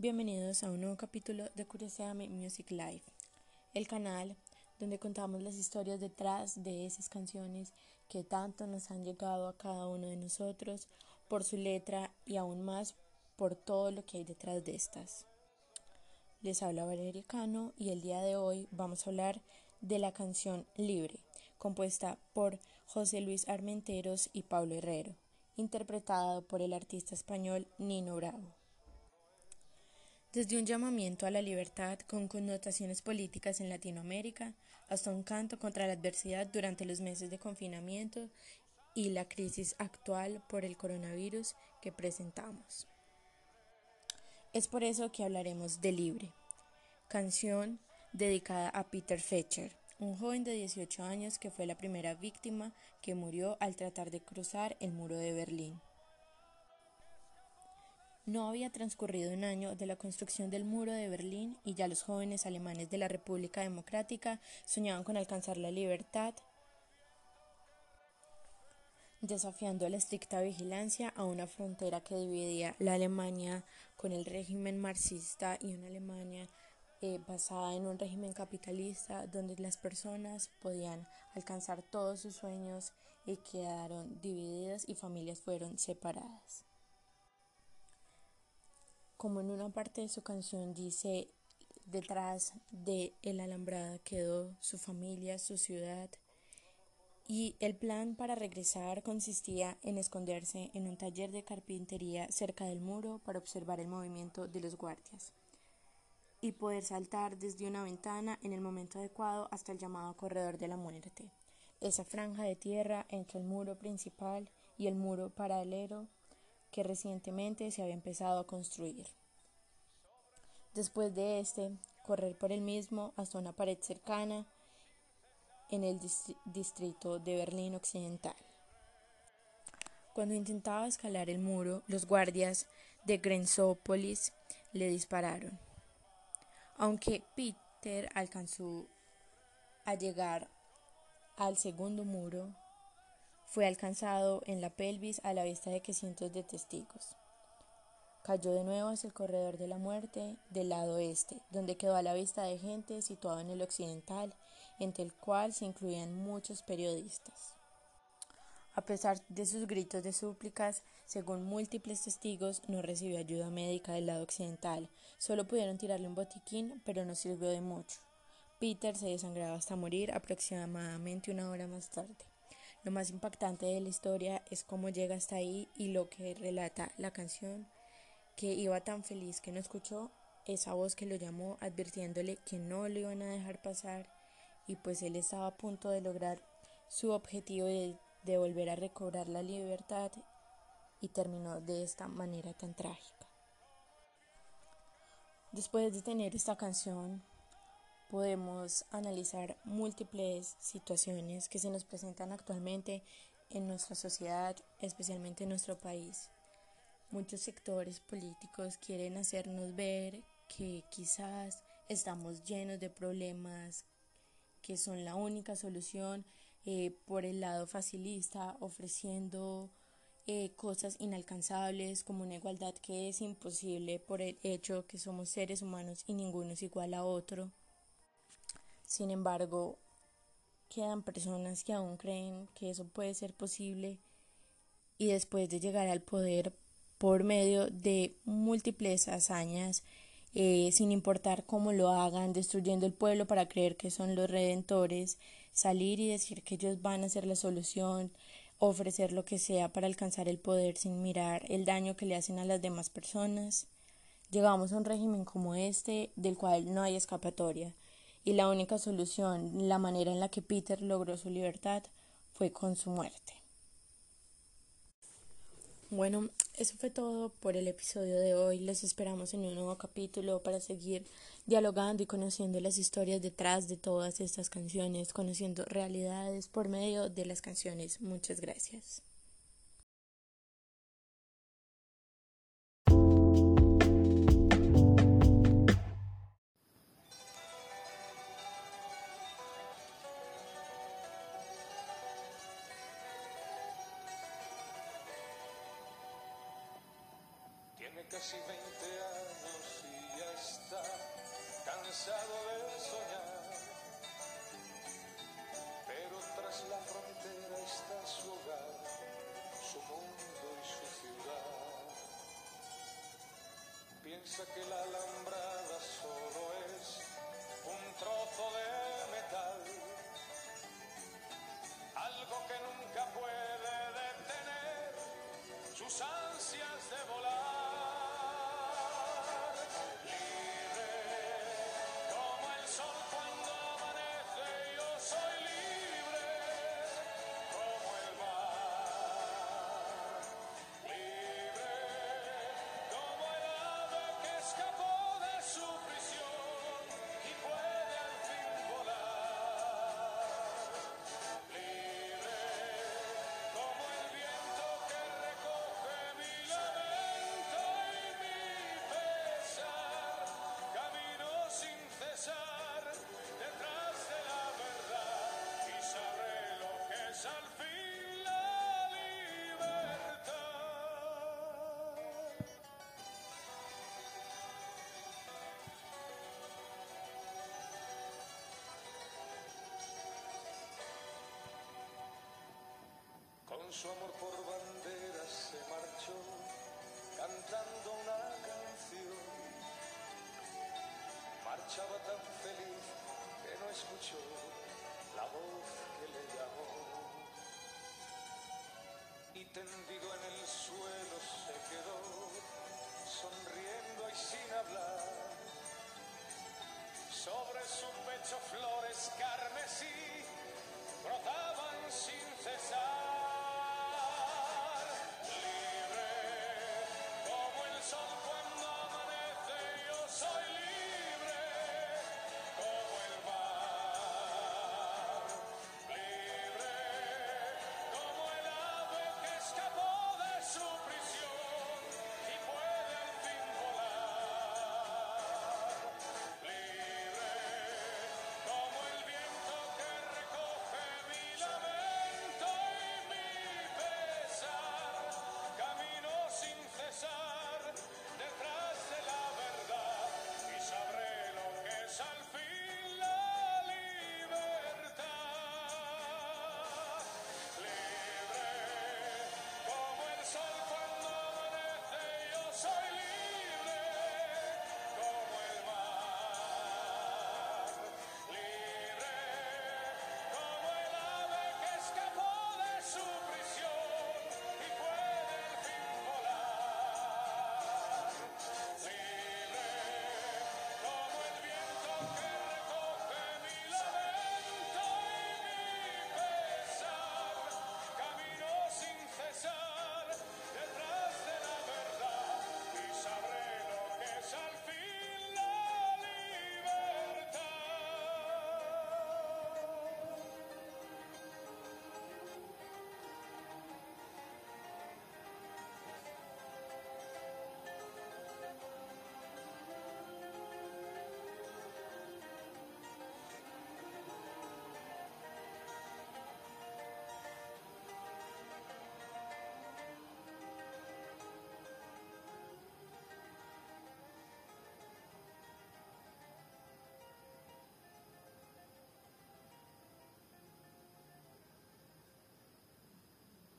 Bienvenidos a un nuevo capítulo de Curiosame Music Live, el canal donde contamos las historias detrás de esas canciones que tanto nos han llegado a cada uno de nosotros por su letra y aún más por todo lo que hay detrás de estas. Les habla Valeria Cano y el día de hoy vamos a hablar de la canción Libre, compuesta por José Luis Armenteros y Pablo Herrero, interpretada por el artista español Nino Bravo. Desde un llamamiento a la libertad con connotaciones políticas en Latinoamérica hasta un canto contra la adversidad durante los meses de confinamiento y la crisis actual por el coronavirus que presentamos. Es por eso que hablaremos de Libre, canción dedicada a Peter Fetcher, un joven de 18 años que fue la primera víctima que murió al tratar de cruzar el muro de Berlín. No había transcurrido un año de la construcción del muro de Berlín y ya los jóvenes alemanes de la República Democrática soñaban con alcanzar la libertad desafiando la estricta vigilancia a una frontera que dividía la Alemania con el régimen marxista y una Alemania eh, basada en un régimen capitalista donde las personas podían alcanzar todos sus sueños y quedaron divididas y familias fueron separadas. Como en una parte de su canción dice, detrás de el alambrada quedó su familia, su ciudad, y el plan para regresar consistía en esconderse en un taller de carpintería cerca del muro para observar el movimiento de los guardias y poder saltar desde una ventana en el momento adecuado hasta el llamado corredor de la muerte, esa franja de tierra entre el muro principal y el muro paralelo que recientemente se había empezado a construir. Después de este, correr por el mismo hasta una pared cercana en el distrito de Berlín Occidental. Cuando intentaba escalar el muro, los guardias de Grenzópolis le dispararon. Aunque Peter alcanzó a llegar al segundo muro, fue alcanzado en la pelvis a la vista de que cientos de testigos. Cayó de nuevo hacia el corredor de la muerte del lado este, donde quedó a la vista de gente situado en el occidental entre el cual se incluían muchos periodistas. A pesar de sus gritos de súplicas, según múltiples testigos, no recibió ayuda médica del lado occidental. Solo pudieron tirarle un botiquín, pero no sirvió de mucho. Peter se desangraba hasta morir aproximadamente una hora más tarde. Lo más impactante de la historia es cómo llega hasta ahí y lo que relata la canción, que iba tan feliz que no escuchó esa voz que lo llamó advirtiéndole que no lo iban a dejar pasar y pues él estaba a punto de lograr su objetivo de, de volver a recobrar la libertad y terminó de esta manera tan trágica. Después de tener esta canción, podemos analizar múltiples situaciones que se nos presentan actualmente en nuestra sociedad, especialmente en nuestro país. Muchos sectores políticos quieren hacernos ver que quizás estamos llenos de problemas, que son la única solución eh, por el lado facilista, ofreciendo eh, cosas inalcanzables como una igualdad que es imposible por el hecho que somos seres humanos y ninguno es igual a otro. Sin embargo, quedan personas que aún creen que eso puede ser posible y después de llegar al poder por medio de múltiples hazañas eh, sin importar cómo lo hagan, destruyendo el pueblo para creer que son los redentores, salir y decir que ellos van a ser la solución, ofrecer lo que sea para alcanzar el poder sin mirar el daño que le hacen a las demás personas. Llegamos a un régimen como este del cual no hay escapatoria y la única solución, la manera en la que Peter logró su libertad fue con su muerte. Bueno, eso fue todo por el episodio de hoy. Les esperamos en un nuevo capítulo para seguir dialogando y conociendo las historias detrás de todas estas canciones, conociendo realidades por medio de las canciones. Muchas gracias. Casi 20 años y ya está cansado de soñar. Pero tras la frontera está su hogar, su mundo y su ciudad. Piensa que la su amor por bandera se marchó cantando una canción. Marchaba tan feliz que no escuchó la voz que le llamó. Y tendido en el suelo se quedó, sonriendo y sin hablar. Sobre su pecho flores carmesí brotaban sin cesar.